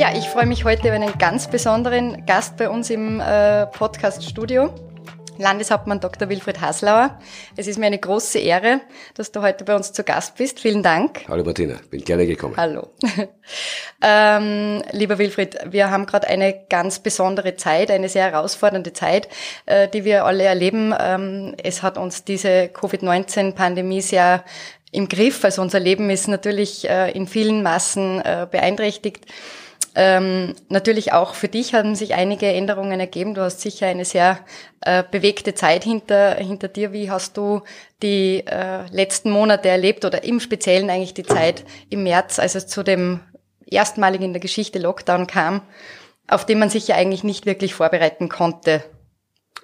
Ja, ich freue mich heute über einen ganz besonderen Gast bei uns im äh, Podcast-Studio. Landeshauptmann Dr. Wilfried Haslauer. Es ist mir eine große Ehre, dass du heute bei uns zu Gast bist. Vielen Dank. Hallo Martina, bin gerne gekommen. Hallo. ähm, lieber Wilfried, wir haben gerade eine ganz besondere Zeit, eine sehr herausfordernde Zeit, äh, die wir alle erleben. Ähm, es hat uns diese Covid-19-Pandemie sehr im Griff. Also unser Leben ist natürlich äh, in vielen Massen äh, beeinträchtigt. Ähm, natürlich auch für dich haben sich einige Änderungen ergeben. Du hast sicher eine sehr äh, bewegte Zeit hinter, hinter dir. Wie hast du die äh, letzten Monate erlebt oder im Speziellen eigentlich die Zeit im März, als es zu dem erstmaligen in der Geschichte Lockdown kam, auf den man sich ja eigentlich nicht wirklich vorbereiten konnte?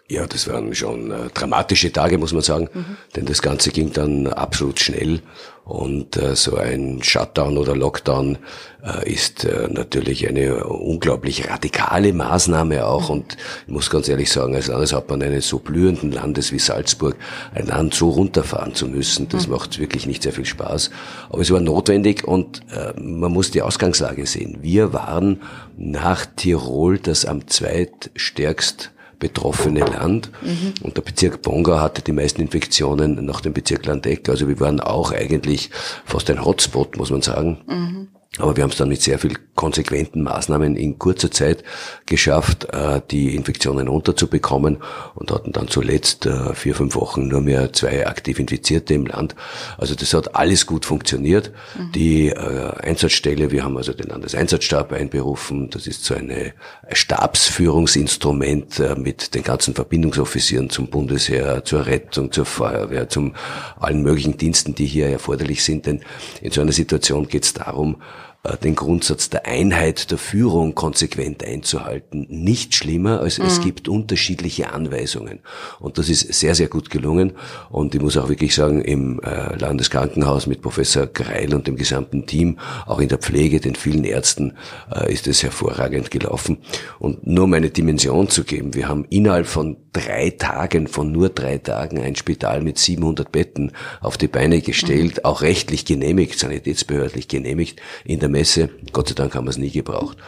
Ja, das waren schon äh, dramatische Tage, muss man sagen, mhm. denn das Ganze ging dann absolut schnell und äh, so ein Shutdown oder Lockdown äh, ist äh, natürlich eine unglaublich radikale Maßnahme auch. Mhm. Und ich muss ganz ehrlich sagen, als Landeshauptmann eines so blühenden Landes wie Salzburg, ein Land so runterfahren zu müssen, das mhm. macht wirklich nicht sehr viel Spaß. Aber es war notwendig und äh, man muss die Ausgangslage sehen. Wir waren nach Tirol das am zweitstärkst betroffene Land. Mhm. Und der Bezirk Bonga hatte die meisten Infektionen nach dem Bezirk Landeck. Also wir waren auch eigentlich fast ein Hotspot, muss man sagen. Mhm. Aber wir haben es dann mit sehr viel konsequenten Maßnahmen in kurzer Zeit geschafft, äh, die Infektionen unterzubekommen und hatten dann zuletzt äh, vier, fünf Wochen nur mehr zwei aktiv Infizierte im Land. Also das hat alles gut funktioniert. Mhm. Die äh, Einsatzstelle, wir haben also den Landeseinsatzstab einberufen. Das ist so eine Stabsführungsinstrument mit den ganzen Verbindungsoffizieren zum Bundesheer, zur Rettung, zur Feuerwehr, zum allen möglichen Diensten, die hier erforderlich sind. Denn in so einer Situation geht es darum, den Grundsatz der Einheit der Führung konsequent einzuhalten. Nicht schlimmer, als mhm. es gibt unterschiedliche Anweisungen. Und das ist sehr, sehr gut gelungen. Und ich muss auch wirklich sagen, im äh, Landeskrankenhaus mit Professor Greil und dem gesamten Team, auch in der Pflege, den vielen Ärzten, äh, ist es hervorragend gelaufen. Und nur um eine Dimension zu geben, wir haben innerhalb von drei Tagen, von nur drei Tagen, ein Spital mit 700 Betten auf die Beine gestellt, mhm. auch rechtlich genehmigt, sanitätsbehördlich genehmigt in der Messe. Gott sei Dank haben wir es nie gebraucht.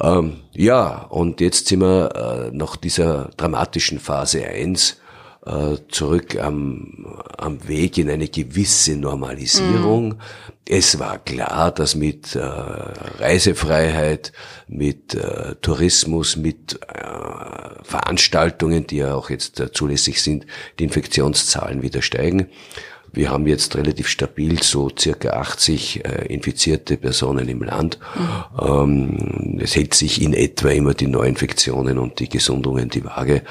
Ähm, ja, und jetzt sind wir äh, nach dieser dramatischen Phase eins äh, zurück am, am Weg in eine gewisse Normalisierung. Mhm. Es war klar, dass mit äh, Reisefreiheit, mit äh, Tourismus, mit äh, Veranstaltungen, die ja auch jetzt äh, zulässig sind, die Infektionszahlen wieder steigen. Wir haben jetzt relativ stabil so circa 80 äh, infizierte Personen im Land. Mhm. Ähm, es hält sich in etwa immer die Neuinfektionen und die Gesundungen die Waage.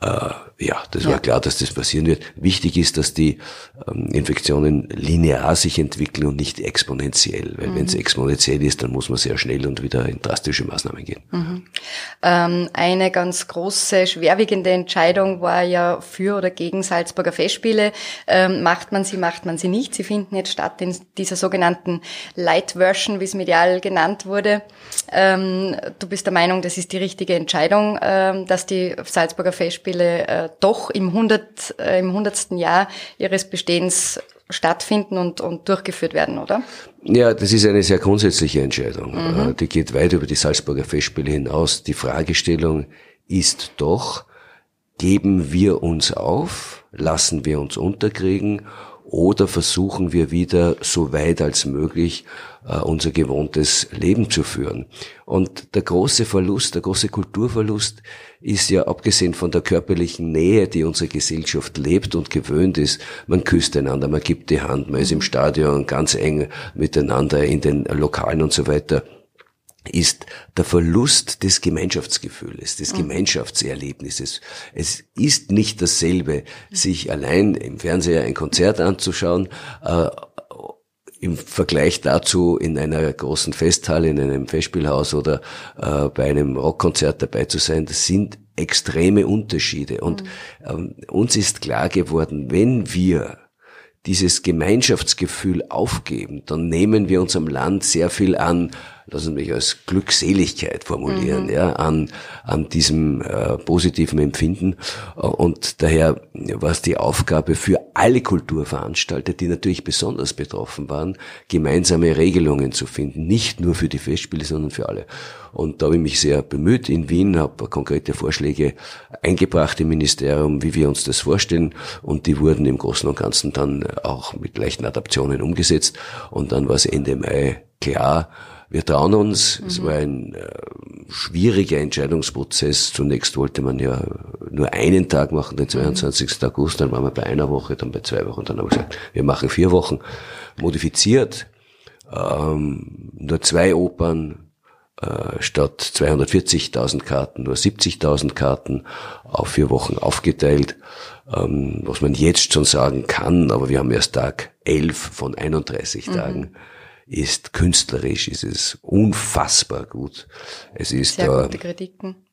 Äh, ja, das ja. war klar, dass das passieren wird. Wichtig ist, dass die ähm, Infektionen linear sich entwickeln und nicht exponentiell. Weil mhm. wenn es exponentiell ist, dann muss man sehr schnell und wieder in drastische Maßnahmen gehen. Mhm. Ähm, eine ganz große, schwerwiegende Entscheidung war ja für oder gegen Salzburger Festspiele. Ähm, macht man sie, macht man sie nicht. Sie finden jetzt statt in dieser sogenannten Light Version, wie es medial genannt wurde. Ähm, du bist der Meinung, das ist die richtige Entscheidung, ähm, dass die Salzburger Festspiele äh, doch im, 100, äh, im 100. Jahr ihres Bestehens stattfinden und, und durchgeführt werden, oder? Ja, das ist eine sehr grundsätzliche Entscheidung. Mhm. Äh, die geht weit über die Salzburger Festspiele hinaus. Die Fragestellung ist doch, geben wir uns auf, lassen wir uns unterkriegen oder versuchen wir wieder so weit als möglich äh, unser gewohntes Leben zu führen. Und der große Verlust, der große Kulturverlust ist ja abgesehen von der körperlichen Nähe, die unsere Gesellschaft lebt und gewöhnt ist, man küsst einander, man gibt die Hand, man ist im Stadion ganz eng miteinander in den Lokalen und so weiter ist der Verlust des Gemeinschaftsgefühls, des mhm. Gemeinschaftserlebnisses. Es ist nicht dasselbe, sich allein im Fernseher ein Konzert anzuschauen, äh, im Vergleich dazu in einer großen Festhalle, in einem Festspielhaus oder äh, bei einem Rockkonzert dabei zu sein, das sind extreme Unterschiede. Und mhm. ähm, uns ist klar geworden, wenn wir dieses Gemeinschaftsgefühl aufgeben, dann nehmen wir unserem Land sehr viel an, lassen mich als Glückseligkeit formulieren, mhm. ja, an, an diesem äh, positiven Empfinden. Und daher war es die Aufgabe für alle Kulturveranstalter, die natürlich besonders betroffen waren, gemeinsame Regelungen zu finden. Nicht nur für die Festspiele, sondern für alle. Und da habe ich mich sehr bemüht in Wien, habe konkrete Vorschläge eingebracht im Ministerium, wie wir uns das vorstellen. Und die wurden im Großen und Ganzen dann auch mit leichten Adaptionen umgesetzt. Und dann war es Ende Mai klar, wir trauen uns. Mhm. Es war ein äh, schwieriger Entscheidungsprozess. Zunächst wollte man ja nur einen Tag machen, den 22. Mhm. August, dann waren wir bei einer Woche, dann bei zwei Wochen, dann haben wir gesagt, wir machen vier Wochen. Modifiziert, ähm, nur zwei Opern, äh, statt 240.000 Karten, nur 70.000 Karten auf vier Wochen aufgeteilt, ähm, was man jetzt schon sagen kann, aber wir haben erst Tag 11 von 31 mhm. Tagen ist künstlerisch, ist es unfassbar gut. Es ist Sehr gute Kritiken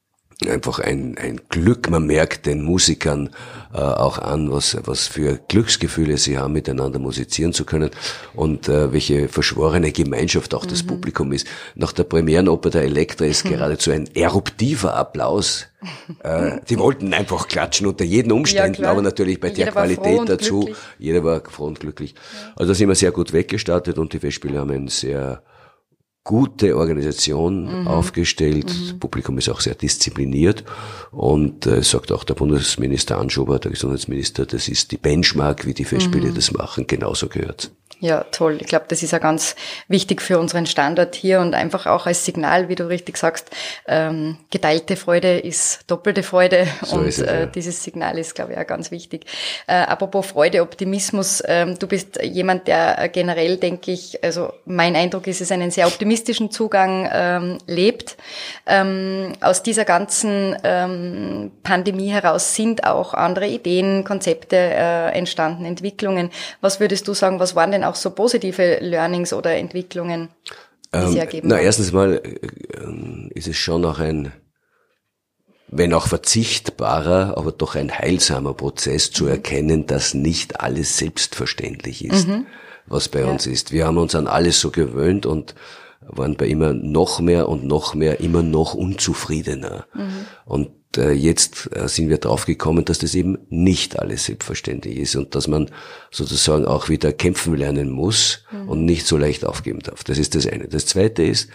einfach ein, ein Glück. Man merkt den Musikern äh, auch an, was, was für Glücksgefühle sie haben, miteinander musizieren zu können und äh, welche verschworene Gemeinschaft auch mhm. das Publikum ist. Nach der Premierenoper der Elektra ist geradezu ein eruptiver Applaus. Äh, die wollten einfach klatschen unter jeden Umständen, ja, aber natürlich bei jeder der Qualität dazu. Glücklich. Jeder war froh und glücklich. Ja. Also da sind wir sehr gut weggestartet und die Festspiele haben ein sehr gute Organisation mhm. aufgestellt. Mhm. Das Publikum ist auch sehr diszipliniert und äh, sagt auch der Bundesminister Anschober, der Gesundheitsminister, das ist die Benchmark, wie die Festspiele mhm. das machen, genauso gehört. Ja, toll. Ich glaube, das ist ja ganz wichtig für unseren Standort hier und einfach auch als Signal, wie du richtig sagst, ähm, geteilte Freude ist doppelte Freude so und es, äh, ja. dieses Signal ist, glaube ich, auch ganz wichtig. Äh, apropos Freude, Optimismus, ähm, du bist jemand, der generell, denke ich, also mein Eindruck ist, es einen sehr optimistischen Zugang ähm, lebt. Ähm, aus dieser ganzen ähm, Pandemie heraus sind auch andere Ideen, Konzepte äh, entstanden, Entwicklungen. Was würdest du sagen, was waren denn auch auch so positive Learnings oder Entwicklungen, die ähm, Sie ergeben Na, haben? erstens mal äh, ist es schon auch ein, wenn auch verzichtbarer, aber doch ein heilsamer Prozess zu mhm. erkennen, dass nicht alles selbstverständlich ist, mhm. was bei ja. uns ist. Wir haben uns an alles so gewöhnt und waren bei immer noch mehr und noch mehr immer noch unzufriedener. Mhm. Und äh, jetzt äh, sind wir draufgekommen, dass das eben nicht alles selbstverständlich ist und dass man sozusagen auch wieder kämpfen lernen muss mhm. und nicht so leicht aufgeben darf. Das ist das eine. Das zweite ist,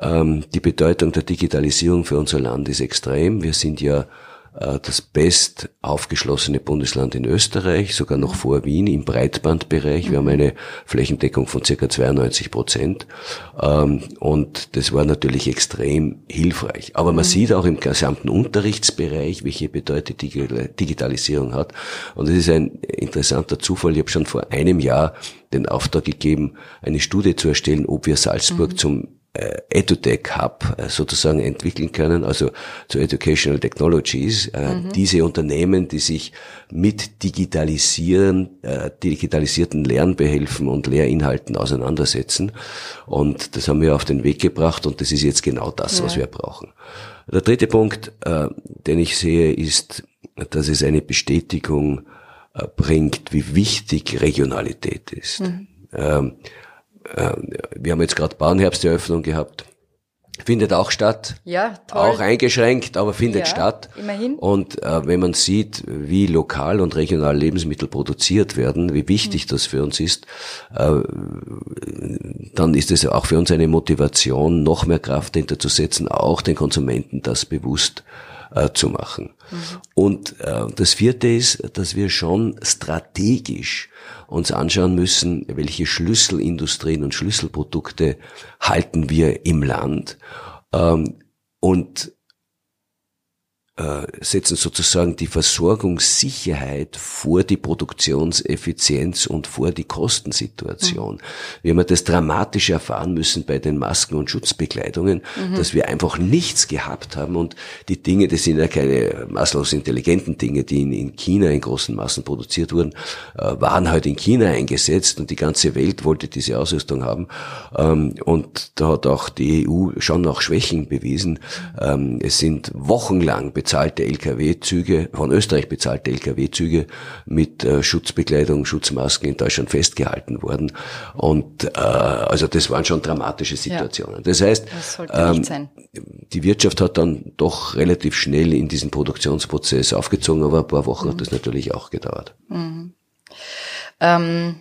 ähm, die Bedeutung der Digitalisierung für unser Land ist extrem. Wir sind ja äh, das best aufgeschlossene Bundesland in Österreich, sogar noch vor Wien im Breitbandbereich. Wir haben eine Flächendeckung von circa 92 Prozent. Ähm, und das war natürlich extrem hilfreich. Aber man mhm. sieht auch im gesamten Unterrichtsbereich, welche Bedeutung Digitalisierung hat. Und es ist ein interessanter Zufall. Ich habe schon vor einem Jahr den Auftrag gegeben, eine Studie zu erstellen, ob wir Salzburg mhm. zum äh, EduTech Hub äh, sozusagen entwickeln können, also zu Educational Technologies, äh, mhm. diese Unternehmen, die sich mit digitalisieren, digitalisierten Lernbehelfen und Lehrinhalten auseinandersetzen. Und das haben wir auf den Weg gebracht und das ist jetzt genau das, ja. was wir brauchen. Der dritte Punkt, den ich sehe, ist, dass es eine Bestätigung bringt, wie wichtig Regionalität ist. Mhm. Ähm, äh, wir haben jetzt gerade Bauernherbsteröffnung gehabt. Findet auch statt. Ja, toll. Auch eingeschränkt, aber findet ja, statt. Immerhin. Und äh, wenn man sieht, wie lokal und regional Lebensmittel produziert werden, wie wichtig mhm. das für uns ist, äh, dann ist es auch für uns eine Motivation, noch mehr Kraft hinterzusetzen, auch den Konsumenten das bewusst äh, zu machen. Und äh, das vierte ist, dass wir schon strategisch uns anschauen müssen, welche Schlüsselindustrien und Schlüsselprodukte halten wir im Land. Ähm, und setzen sozusagen die Versorgungssicherheit vor die Produktionseffizienz und vor die Kostensituation. Mhm. Wir haben das dramatisch erfahren müssen bei den Masken und Schutzbekleidungen, mhm. dass wir einfach nichts gehabt haben und die Dinge, das sind ja keine maßlos intelligenten Dinge, die in, in China in großen Massen produziert wurden, äh, waren halt in China eingesetzt und die ganze Welt wollte diese Ausrüstung haben. Ähm, und da hat auch die EU schon noch Schwächen bewiesen. Ähm, es sind wochenlang bezahlte Lkw-Züge, von Österreich bezahlte Lkw-Züge mit äh, Schutzbekleidung, Schutzmasken in Deutschland festgehalten worden. Und äh, also das waren schon dramatische Situationen. Ja. Das heißt, das ähm, die Wirtschaft hat dann doch relativ schnell in diesen Produktionsprozess aufgezogen, aber ein paar Wochen mhm. hat das natürlich auch gedauert. Mhm. Ähm,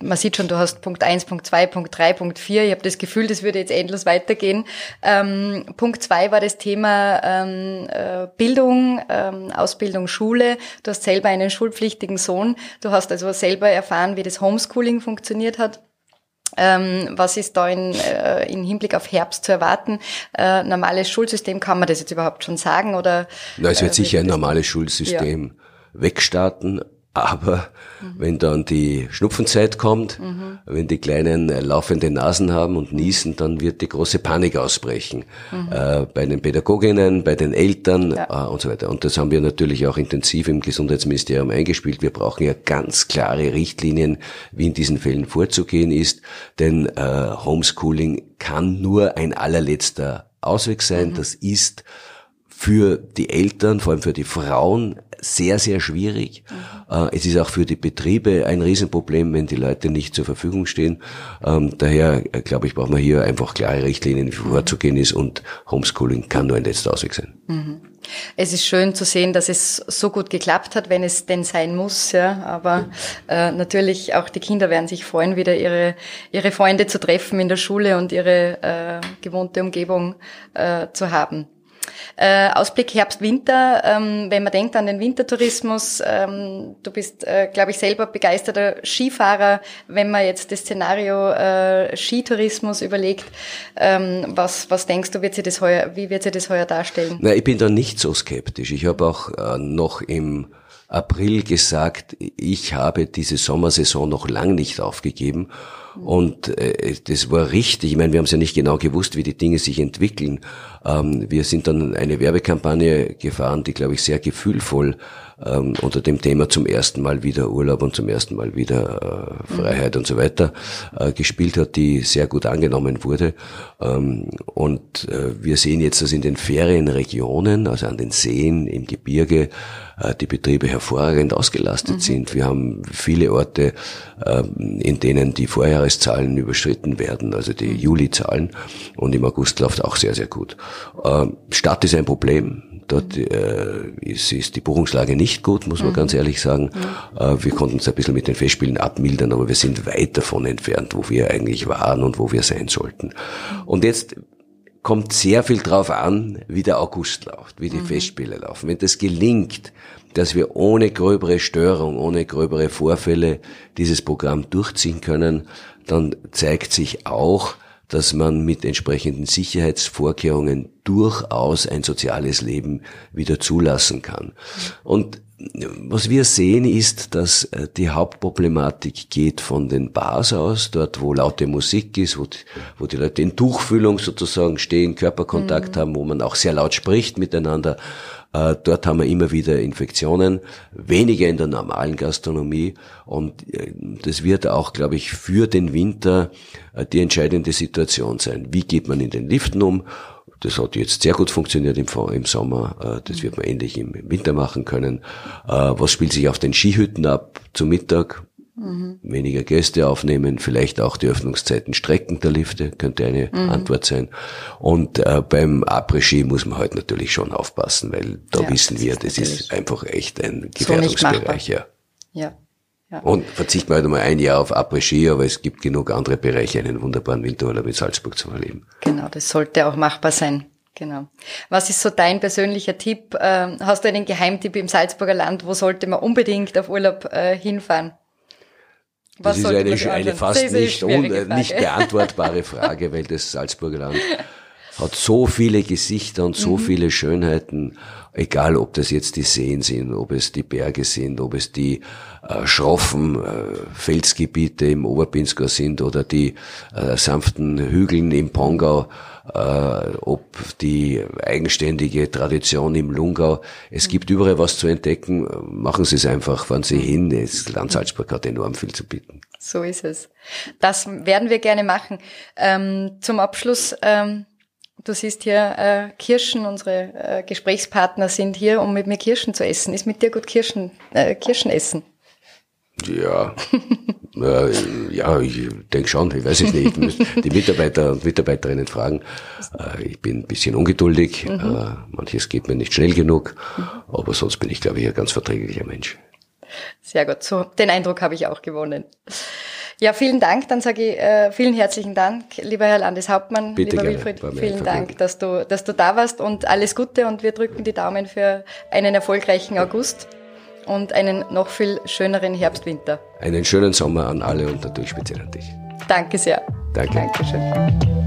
man sieht schon, du hast Punkt eins, Punkt zwei, Punkt drei, Punkt vier. Ich habe das Gefühl, das würde jetzt endlos weitergehen. Ähm, Punkt zwei war das Thema ähm, äh, Bildung, ähm, Ausbildung, Schule. Du hast selber einen schulpflichtigen Sohn. Du hast also selber erfahren, wie das Homeschooling funktioniert hat. Ähm, was ist da in, äh, in Hinblick auf Herbst zu erwarten? Äh, normales Schulsystem, kann man das jetzt überhaupt schon sagen? Oder, Na, es wird äh, sicher ein normales Schulsystem ja. wegstarten, aber mhm. wenn dann die Schnupfenzeit kommt, mhm. wenn die Kleinen äh, laufende Nasen haben und niesen, dann wird die große Panik ausbrechen. Mhm. Äh, bei den Pädagoginnen, bei den Eltern ja. äh, und so weiter. Und das haben wir natürlich auch intensiv im Gesundheitsministerium eingespielt. Wir brauchen ja ganz klare Richtlinien, wie in diesen Fällen vorzugehen ist. Denn äh, Homeschooling kann nur ein allerletzter Ausweg sein. Mhm. Das ist für die Eltern, vor allem für die Frauen, sehr, sehr schwierig. Mhm. Es ist auch für die Betriebe ein Riesenproblem, wenn die Leute nicht zur Verfügung stehen. Ähm, daher, äh, glaube ich, brauchen wir hier einfach klare Richtlinien, wie vorzugehen ist und Homeschooling kann nur ein letzter Ausweg sein. Mhm. Es ist schön zu sehen, dass es so gut geklappt hat, wenn es denn sein muss. Ja. Aber äh, natürlich auch die Kinder werden sich freuen, wieder ihre ihre Freunde zu treffen in der Schule und ihre äh, gewohnte Umgebung äh, zu haben. Äh, Ausblick Herbst, Winter, ähm, wenn man denkt an den Wintertourismus, ähm, du bist, äh, glaube ich, selber begeisterter Skifahrer, wenn man jetzt das Szenario äh, Skitourismus überlegt, ähm, was, was denkst du, wird sich das heuer, wie wird sich das heuer darstellen? Na, ich bin da nicht so skeptisch. Ich habe auch äh, noch im April gesagt, ich habe diese Sommersaison noch lang nicht aufgegeben und äh, das war richtig. Ich meine, wir haben es ja nicht genau gewusst, wie die Dinge sich entwickeln. Ähm, wir sind dann eine Werbekampagne gefahren, die, glaube ich, sehr gefühlvoll ähm, unter dem Thema zum ersten Mal wieder Urlaub und zum ersten Mal wieder äh, Freiheit mhm. und so weiter äh, gespielt hat, die sehr gut angenommen wurde. Ähm, und äh, wir sehen jetzt, dass in den Ferienregionen, also an den Seen, im Gebirge, äh, die Betriebe hervorragend ausgelastet mhm. sind. Wir haben viele Orte, äh, in denen die Vorjahreszahlen überschritten werden, also die mhm. Julizahlen. Und im August läuft auch sehr, sehr gut. Äh, Stadt ist ein Problem. Dort äh, ist, ist die Buchungslage nicht gut, muss man mhm. ganz ehrlich sagen. Mhm. Äh, wir konnten es ein bisschen mit den Festspielen abmildern, aber wir sind weit davon entfernt, wo wir eigentlich waren und wo wir sein sollten. Und jetzt kommt sehr viel drauf an, wie der August läuft, wie die mhm. Festspiele laufen. Wenn das gelingt, dass wir ohne gröbere Störung, ohne gröbere Vorfälle dieses Programm durchziehen können, dann zeigt sich auch, dass man mit entsprechenden Sicherheitsvorkehrungen durchaus ein soziales Leben wieder zulassen kann. Und was wir sehen ist, dass äh, die Hauptproblematik geht von den Bars aus, dort wo laute Musik ist, wo die, wo die Leute in Tuchfühlung sozusagen stehen, Körperkontakt mhm. haben, wo man auch sehr laut spricht miteinander. Äh, dort haben wir immer wieder Infektionen, weniger in der normalen Gastronomie. Und äh, das wird auch, glaube ich, für den Winter die entscheidende Situation sein. Wie geht man in den Liften um? Das hat jetzt sehr gut funktioniert im, Sommer. Äh, das wird man endlich im Winter machen können. Äh, was spielt sich auf den Skihütten ab zum Mittag? Mhm. Weniger Gäste aufnehmen, vielleicht auch die Öffnungszeiten strecken der Lifte, könnte eine mhm. Antwort sein. Und äh, beim Après-Ski muss man halt natürlich schon aufpassen, weil da ja, wissen wir, das ist einfach echt ein Gefährdungsbereich. So ja. ja. Ja. Und verzichten wir halt mal ein Jahr auf Après-Ski, aber es gibt genug andere Bereiche, einen wunderbaren Winterurlaub in Salzburg zu erleben. Genau, das sollte auch machbar sein. Genau. Was ist so dein persönlicher Tipp? Ähm, hast du einen Geheimtipp im Salzburger Land? Wo sollte man unbedingt auf Urlaub äh, Was das ist eine, eine fast nicht, un, nicht beantwortbare Frage, weil das Salzburger Land hat so viele Gesichter und so mhm. viele Schönheiten, egal ob das jetzt die Seen sind, ob es die Berge sind, ob es die äh, schroffen äh, Felsgebiete im Oberpinskau sind oder die äh, sanften Hügeln im Pongau, äh, ob die eigenständige Tradition im Lungau. Es mhm. gibt überall was zu entdecken. Machen Sie es einfach, fahren Sie hin. Das Land Salzburg hat enorm viel zu bieten. So ist es. Das werden wir gerne machen. Ähm, zum Abschluss ähm Du siehst hier äh, Kirschen, unsere äh, Gesprächspartner sind hier, um mit mir Kirschen zu essen. Ist mit dir gut Kirschen, äh, Kirschen essen? Ja, äh, ja, ich denke schon, ich weiß es nicht. Die Mitarbeiter und Mitarbeiterinnen fragen. Äh, ich bin ein bisschen ungeduldig, mhm. äh, manches geht mir nicht schnell genug, mhm. aber sonst bin ich, glaube ich, ein ganz verträglicher Mensch. Sehr gut. So, den Eindruck habe ich auch gewonnen. Ja, vielen Dank. Dann sage ich äh, vielen herzlichen Dank, lieber Herr Landeshauptmann, Bitte lieber gerne. Wilfried. Vielen Dank, dass du, dass du da warst und alles Gute und wir drücken die Daumen für einen erfolgreichen August und einen noch viel schöneren Herbst-Winter. Einen schönen Sommer an alle und natürlich speziell an dich. Danke sehr. Danke. Dankeschön.